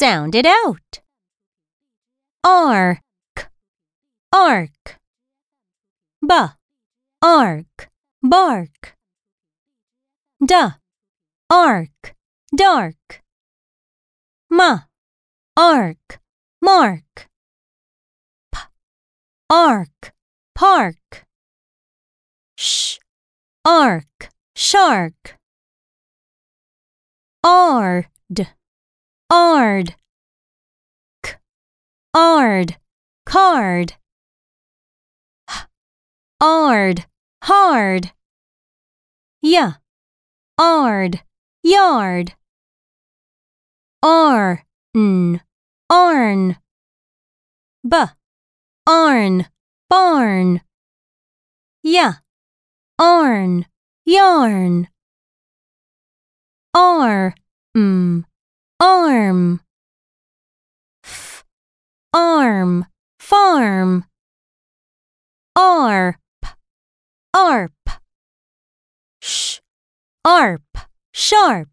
Sound it out. Ark, ark. B, ark, bark. Da, ark, dark. Ma, ark, mark. P, ark, park. Sh, ark, shark. Ard, ard. Ard, card. Ard, hard. Y, ard, yard. R, n, arn. B, arn, barn. Y, arn, yarn. R, arm. F, arm, farm. Arp, arp. Sh, arp, sharp.